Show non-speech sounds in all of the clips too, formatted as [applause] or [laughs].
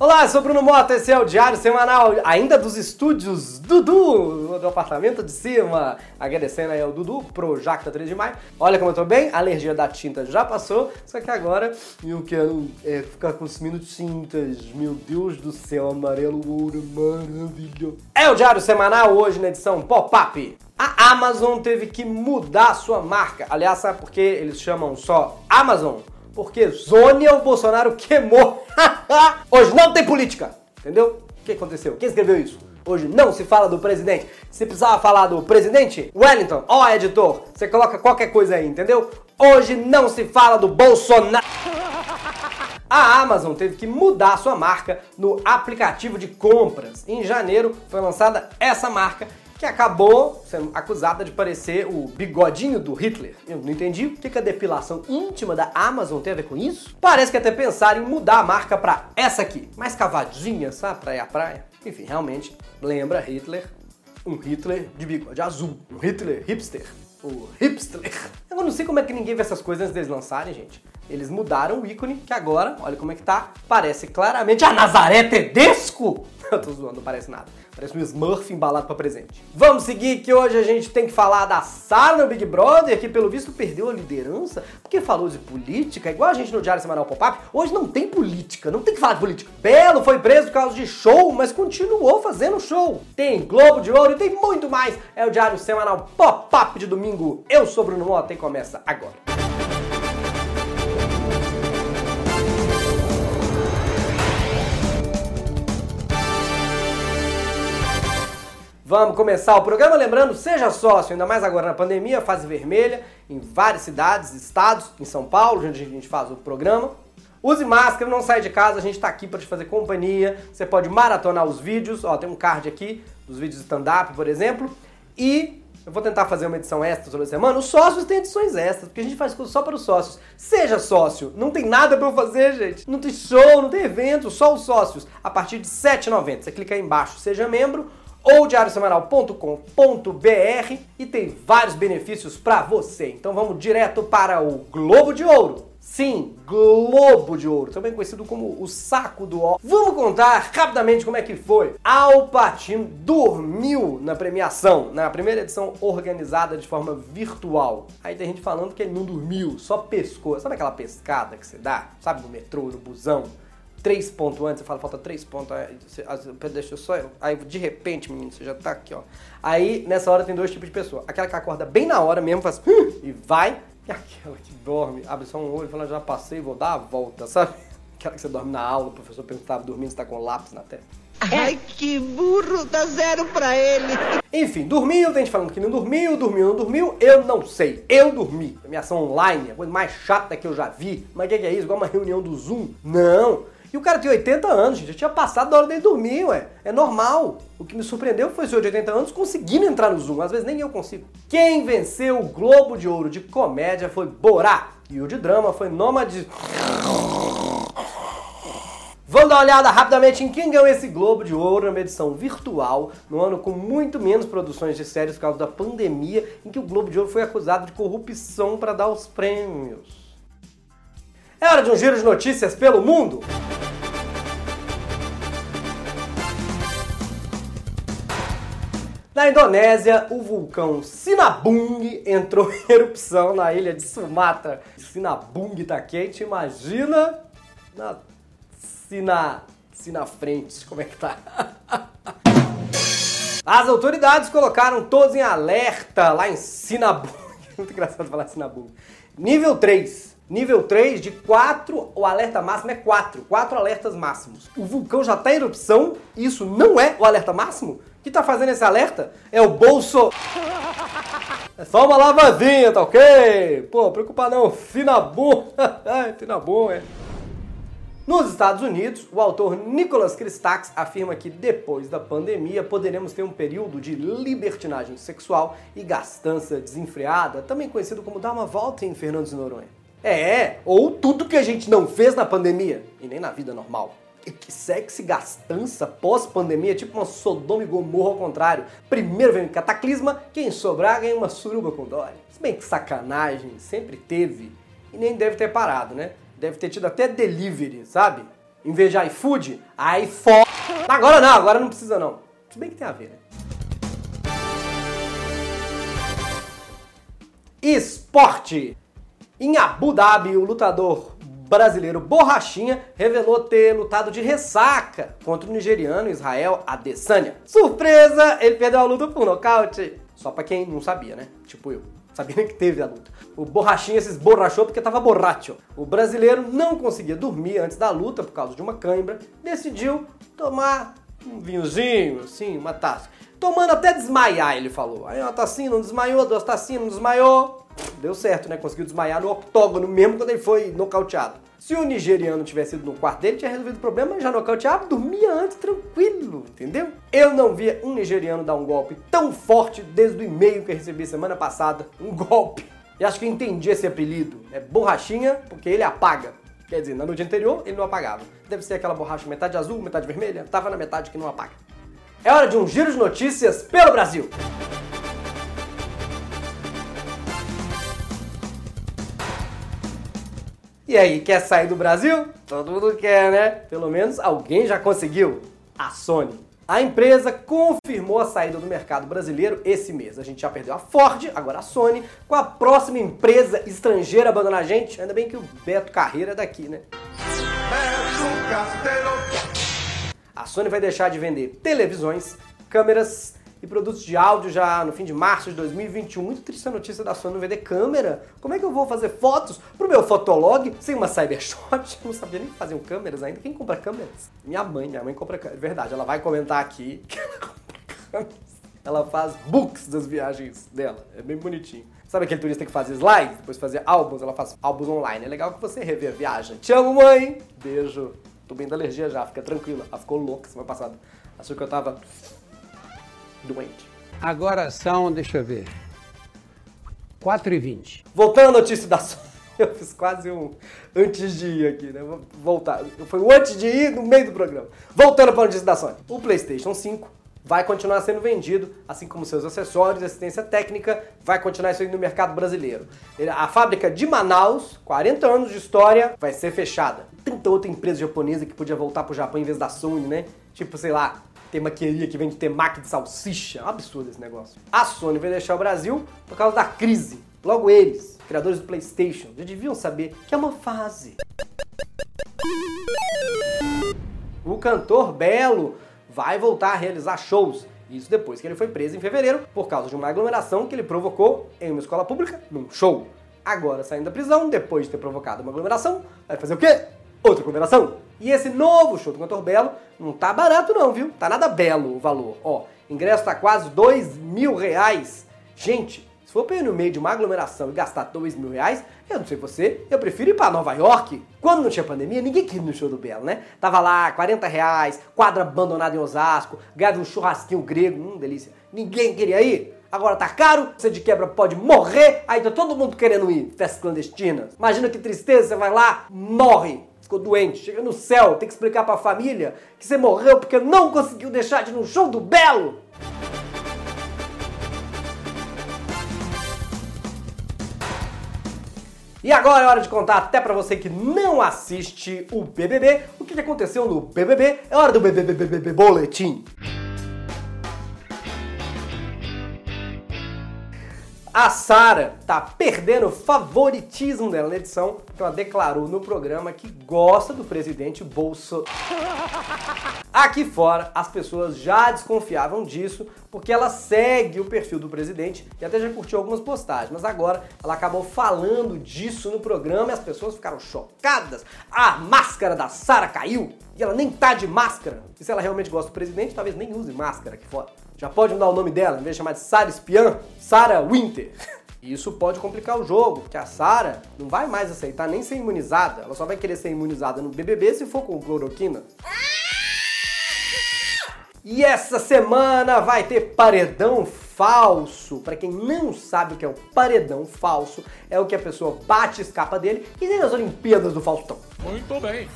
Olá, sou Bruno Mota, esse é o Diário Semanal, ainda dos estúdios Dudu, do apartamento de cima. Agradecendo aí ao Dudu pro Jacta 3 de maio. Olha como eu tô bem, a alergia da tinta já passou, só que agora eu quero é, ficar consumindo tintas. Meu Deus do céu, amarelo ouro, maravilha. É o Diário Semanal, hoje na edição Pop-Up. A Amazon teve que mudar sua marca. Aliás, sabe por que eles chamam só Amazon? Porque Zônia o Bolsonaro queimou. [laughs] Hoje não tem política, entendeu? O que aconteceu? Quem escreveu isso? Hoje não se fala do presidente. Se precisava falar do presidente, Wellington, ó editor, você coloca qualquer coisa aí, entendeu? Hoje não se fala do Bolsonaro. [laughs] A Amazon teve que mudar sua marca no aplicativo de compras. Em janeiro foi lançada essa marca que acabou sendo acusada de parecer o bigodinho do Hitler. Eu não entendi o que a depilação íntima da Amazon tem a ver com isso. Parece que até pensaram em mudar a marca para essa aqui, mais cavadinha, sabe, praia a praia. Enfim, realmente lembra Hitler, um Hitler de bigode azul, um Hitler hipster o hipster. Eu não sei como é que ninguém vê essas coisas antes deles lançarem, gente. Eles mudaram o ícone, que agora, olha como é que tá, parece claramente a Nazaré Tedesco. [laughs] Eu tô zoando, não parece nada. Parece um Smurf embalado para presente. Vamos seguir que hoje a gente tem que falar da Sara no Big Brother, que pelo visto perdeu a liderança, porque falou de política, igual a gente no Diário Semanal Pop-Up. Hoje não tem política, não tem que falar de política. Belo foi preso por causa de show, mas continuou fazendo show. Tem Globo de Ouro e tem muito mais. É o Diário Semanal Pop-Up de domingo. Eu sou Bruno Mota e começa agora. Vamos começar o programa lembrando, seja sócio, ainda mais agora na pandemia, fase vermelha, em várias cidades, estados, em São Paulo, onde a gente faz o programa. Use máscara, não saia de casa, a gente está aqui para te fazer companhia. Você pode maratonar os vídeos, ó, tem um card aqui dos vídeos stand-up, por exemplo. E eu vou tentar fazer uma edição extra toda semana. Os sócios têm edições extras, porque a gente faz coisa só para os sócios. Seja sócio, não tem nada para eu fazer, gente. Não tem show, não tem evento, só os sócios. A partir de R$ 7,90. Você clica aí embaixo, seja membro ou diariosemanal.com.br e tem vários benefícios para você. Então vamos direto para o Globo de Ouro. Sim, Globo de Ouro, também conhecido como o saco do ó. Vamos contar rapidamente como é que foi. Al Pacino dormiu na premiação, na primeira edição organizada de forma virtual. Aí tem gente falando que ele não dormiu, só pescou. Sabe aquela pescada que você dá? Sabe no metrô, no busão? Três pontos antes, você fala, falta três pontos, aí você, deixa só eu. Aí de repente, menino, você já tá aqui, ó. Aí nessa hora tem dois tipos de pessoa. Aquela que acorda bem na hora mesmo, faz hum", e vai, e aquela que dorme, abre só um olho e fala, já passei, vou dar a volta, sabe? [laughs] Aquela que você dorme na aula, o professor pergunta se tava dormindo, se tá com lápis na testa. Ai, que burro, dá zero pra ele. Enfim, dormiu, tem gente falando que não dormiu, dormiu, não dormiu, eu não sei. Eu dormi. Premiação online, a coisa mais chata que eu já vi. Mas o que, que é isso? Igual uma reunião do Zoom? Não. E o cara tem 80 anos. Já tinha passado da hora dele dormir, ué. É normal. O que me surpreendeu foi o senhor de 80 anos conseguindo entrar no Zoom. Às vezes nem eu consigo. Quem venceu o Globo de Ouro de comédia foi Borá. E o de drama foi Nômade. Vamos dar uma olhada rapidamente em quem ganhou esse Globo de Ouro numa edição virtual, no ano com muito menos produções de séries por causa da pandemia, em que o Globo de Ouro foi acusado de corrupção para dar os prêmios. É hora de um giro de notícias pelo mundo! Na Indonésia, o vulcão Sinabung entrou em erupção na ilha de Sumatra. Sinabung tá quente, imagina na Sina, Sina frente, como é que tá? [laughs] As autoridades colocaram todos em alerta lá em Sinabung. [laughs] Muito engraçado falar Sinabung. Nível 3. Nível 3, de 4, o alerta máximo é 4. 4 alertas máximos. O vulcão já está em erupção, isso não é o alerta máximo? que tá fazendo esse alerta é o bolso. É só uma lavadinha, tá ok? Pô, preocupa não, Finabum. [laughs] Finabum, é. Nos Estados Unidos, o autor Nicholas Christakis afirma que depois da pandemia poderemos ter um período de libertinagem sexual e gastança desenfreada, também conhecido como dar uma volta em Fernando de Noronha. É, ou tudo que a gente não fez na pandemia e nem na vida normal que sexy gastança pós-pandemia, tipo uma Sodoma e Gomorra ao contrário. Primeiro vem um cataclisma, quem sobrar ganha uma suruba com Dory. Se bem que sacanagem sempre teve e nem deve ter parado, né? Deve ter tido até delivery, sabe? Em vez de iFood, iPhone. Agora não, agora não precisa não. Se bem que tem a ver, né? Esporte. Em Abu Dhabi, o lutador brasileiro Borrachinha revelou ter lutado de ressaca contra o nigeriano Israel Adesanya. Surpresa! Ele perdeu a luta por nocaute. Só pra quem não sabia, né? Tipo eu. Sabia [laughs] que teve a luta. O Borrachinha se esborrachou porque tava borracho. O brasileiro não conseguia dormir antes da luta por causa de uma cãibra. Decidiu tomar um vinhozinho, assim, uma taça. Tomando até desmaiar, ele falou. Aí uma tacinha não desmaiou, duas tacinhas não desmaiou. Deu certo, né? Conseguiu desmaiar no octógono mesmo quando ele foi nocauteado. Se o nigeriano tivesse ido no quarto dele, tinha resolvido o problema, já nocauteava, dormia antes, tranquilo, entendeu? Eu não via um nigeriano dar um golpe tão forte desde o e-mail que eu recebi semana passada. Um golpe. E acho que eu entendi esse apelido. É borrachinha, porque ele apaga. Quer dizer, na noite anterior ele não apagava. Deve ser aquela borracha metade azul, metade vermelha. Tava na metade que não apaga. É hora de um giro de notícias pelo Brasil. E aí, quer sair do Brasil? Todo mundo quer, né? Pelo menos alguém já conseguiu. A Sony. A empresa confirmou a saída do mercado brasileiro esse mês. A gente já perdeu a Ford, agora a Sony. Com a próxima empresa estrangeira abandonar a gente, ainda bem que o Beto Carreira é daqui, né? A Sony vai deixar de vender televisões, câmeras e produtos de áudio já no fim de março de 2021. Muito triste a notícia da Sony não vender câmera. Como é que eu vou fazer fotos pro meu fotolog sem uma Cybershot? [laughs] Não sabia nem que faziam câmeras ainda. Quem compra câmeras? Minha mãe. Minha mãe compra câmeras. Verdade, ela vai comentar aqui [laughs] que ela compra câmeras. Ela faz books das viagens dela. É bem bonitinho. Sabe aquele turista que faz slides, depois fazer álbuns? Ela faz álbuns online. É legal que você revê a viagem. Te amo, mãe! Beijo. Tô bem da alergia já, fica tranquila. Ela ficou louca semana passada. Achou que eu tava doente. Agora são, deixa eu ver, 4 e 20 Voltando à notícia da [laughs] Sony. Eu fiz quase um antes de ir aqui, né? Vou voltar. Foi o antes de ir no meio do programa. Voltando para a notícia da Sony. O PlayStation 5 vai continuar sendo vendido, assim como seus acessórios, assistência técnica, vai continuar isso aí no mercado brasileiro. A fábrica de Manaus, 40 anos de história, vai ser fechada. Tanta outra empresa japonesa que podia voltar pro Japão em vez da Sony, né? Tipo, sei lá, tem maqueria que vende temaki de salsicha. Um absurdo esse negócio. A Sony vai deixar o Brasil por causa da crise. Logo eles, criadores do PlayStation, já deviam saber que é uma fase. O cantor Belo vai voltar a realizar shows. Isso depois que ele foi preso em fevereiro por causa de uma aglomeração que ele provocou em uma escola pública num show. Agora, saindo da prisão, depois de ter provocado uma aglomeração, vai fazer o quê? Outra aglomeração. E esse novo show do Cantor Belo não tá barato não, viu? Tá nada belo o valor. Ó, ingresso tá quase dois mil reais. Gente, se for pra ir no meio de uma aglomeração e gastar dois mil reais, eu não sei você, eu prefiro ir pra Nova York. Quando não tinha pandemia, ninguém queria ir no show do Belo, né? Tava lá, 40 reais, quadra abandonada em Osasco, ganhava um churrasquinho grego, hum, delícia. Ninguém queria ir. Agora tá caro, você de quebra pode morrer, aí tá todo mundo querendo ir. Festas clandestinas. Imagina que tristeza, você vai lá, morre ficou doente, chega no céu, tem que explicar pra família que você morreu porque não conseguiu deixar de ir no show do Belo. E agora é hora de contar até pra você que não assiste o BBB, o que aconteceu no BBB. É hora do BBB Boletim. A Sara tá perdendo o favoritismo dela na edição, porque ela declarou no programa que gosta do presidente Bolsonaro. [laughs] Aqui fora, as pessoas já desconfiavam disso, porque ela segue o perfil do presidente e até já curtiu algumas postagens, mas agora ela acabou falando disso no programa e as pessoas ficaram chocadas. A máscara da Sara caiu e ela nem tá de máscara. E se ela realmente gosta do presidente, talvez nem use máscara aqui fora. Já pode mudar o nome dela, em vez de chamar de Sarah Espiã, Sarah Winter. [laughs] Isso pode complicar o jogo, porque a Sarah não vai mais aceitar nem ser imunizada. Ela só vai querer ser imunizada no BBB se for com cloroquina. E essa semana vai ter paredão falso. Para quem não sabe o que é o paredão falso, é o que a pessoa bate, escapa dele e nem as Olimpíadas do Faustão. Muito bem.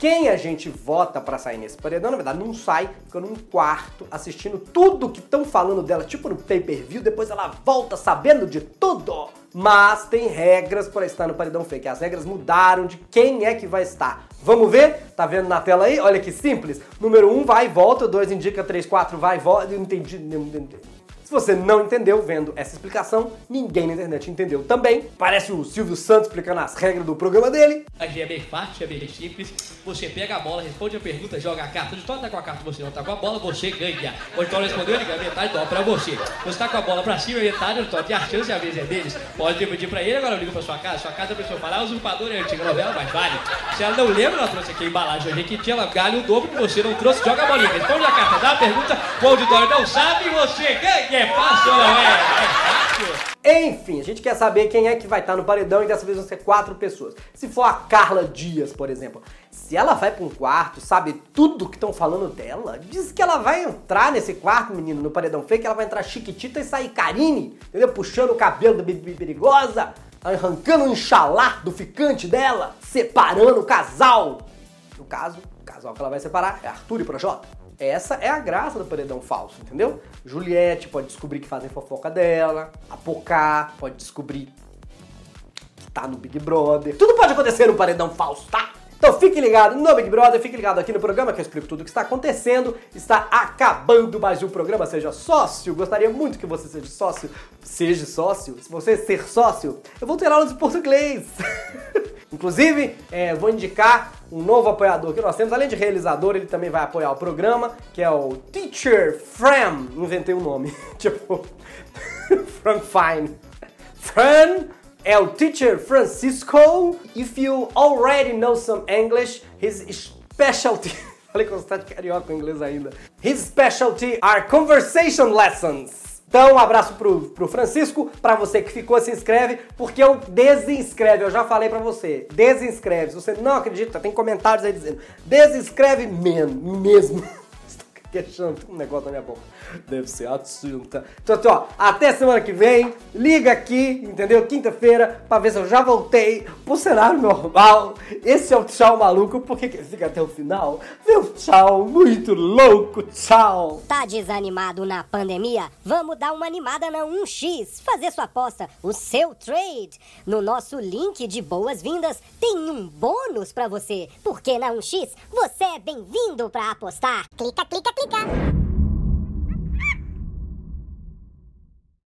Quem a gente vota para sair nesse paredão, na verdade, não sai, fica num quarto assistindo tudo que estão falando dela, tipo no pay-per-view, depois ela volta sabendo de tudo. Mas tem regras para estar no paredão fake. As regras mudaram de quem é que vai estar. Vamos ver? Tá vendo na tela aí? Olha que simples. Número 1 um vai e volta, 2 indica, 3, 4 vai e volta. Eu entendi. Se você não entendeu vendo essa explicação, ninguém na internet entendeu também. Parece o Silvio Santos explicando as regras do programa dele. Aqui é bem fácil, é bem simples. Você pega a bola, responde a pergunta, joga a carta. Se tá com a carta você não tá com a bola, você ganha. O Vitória respondeu, ele ganha metade dó pra você. Você tá com a bola pra cima, metade, o Vitória tem a chance, a vez é deles. Pode dividir pra ele, agora eu ligo pra sua casa. Sua casa a pessoa fala, ah, usurpador é antiga novela, mas vale. Se ela não lembra, ela trouxe aqui a embalagem hoje que tinha, ela galha o dobro que você não trouxe, joga a bolinha. Responde a carta, dá a pergunta, o auditório não sabe, você ganha. É fácil, não é? Enfim, a gente quer saber quem é que vai estar no paredão e dessa vez vão ser quatro pessoas. Se for a Carla Dias, por exemplo, se ela vai para um quarto, sabe tudo que estão falando dela, diz que ela vai entrar nesse quarto, menino, no paredão fake, ela vai entrar chiquitita e sair Karine, entendeu? Puxando o cabelo da Bibi Perigosa, arrancando o enxalá do ficante dela, separando o casal. No caso, o casal que ela vai separar é Arthur e Projota. Essa é a graça do paredão falso, entendeu? Juliette pode descobrir que fazem fofoca dela, a Pocá pode descobrir que tá no Big Brother. Tudo pode acontecer no paredão falso, tá? Então fique ligado no Big Brother, fique ligado aqui no programa que eu explico tudo o que está acontecendo. Está acabando mais um programa, seja sócio. Gostaria muito que você seja sócio. Seja sócio. Se você ser sócio, eu vou ter aula de português. [laughs] Inclusive, é, vou indicar um novo apoiador que nós temos, além de realizador, ele também vai apoiar o programa, que é o Teacher Fram. Inventei um nome, [laughs] tipo, [laughs] Fran Fine. Fran é o Teacher Francisco. If you already know some English, his specialty. [laughs] Falei com você de carioca em inglês ainda. His specialty are conversation lessons. Então, um abraço pro, pro Francisco, para você que ficou, se inscreve, porque eu desinscreve, eu já falei para você, desinscreve. Se você não acredita, tem comentários aí dizendo, desinscreve mesmo, mesmo. [laughs] queixando um negócio na minha boca. Deve ser a tinta. Então, assim, ó, até semana que vem. Liga aqui, entendeu? Quinta-feira, pra ver se eu já voltei pro cenário normal. Esse é o tchau maluco, porque quem fica até o final um tchau muito louco. Tchau. Tá desanimado na pandemia? Vamos dar uma animada na 1x. Fazer sua aposta, o seu trade. No nosso link de boas-vindas tem um bônus para você. Porque na 1x você é bem-vindo para apostar. Clica, clica, clica きか